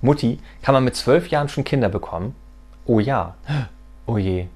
Mutti, kann man mit zwölf Jahren schon Kinder bekommen? Oh ja. Oh je.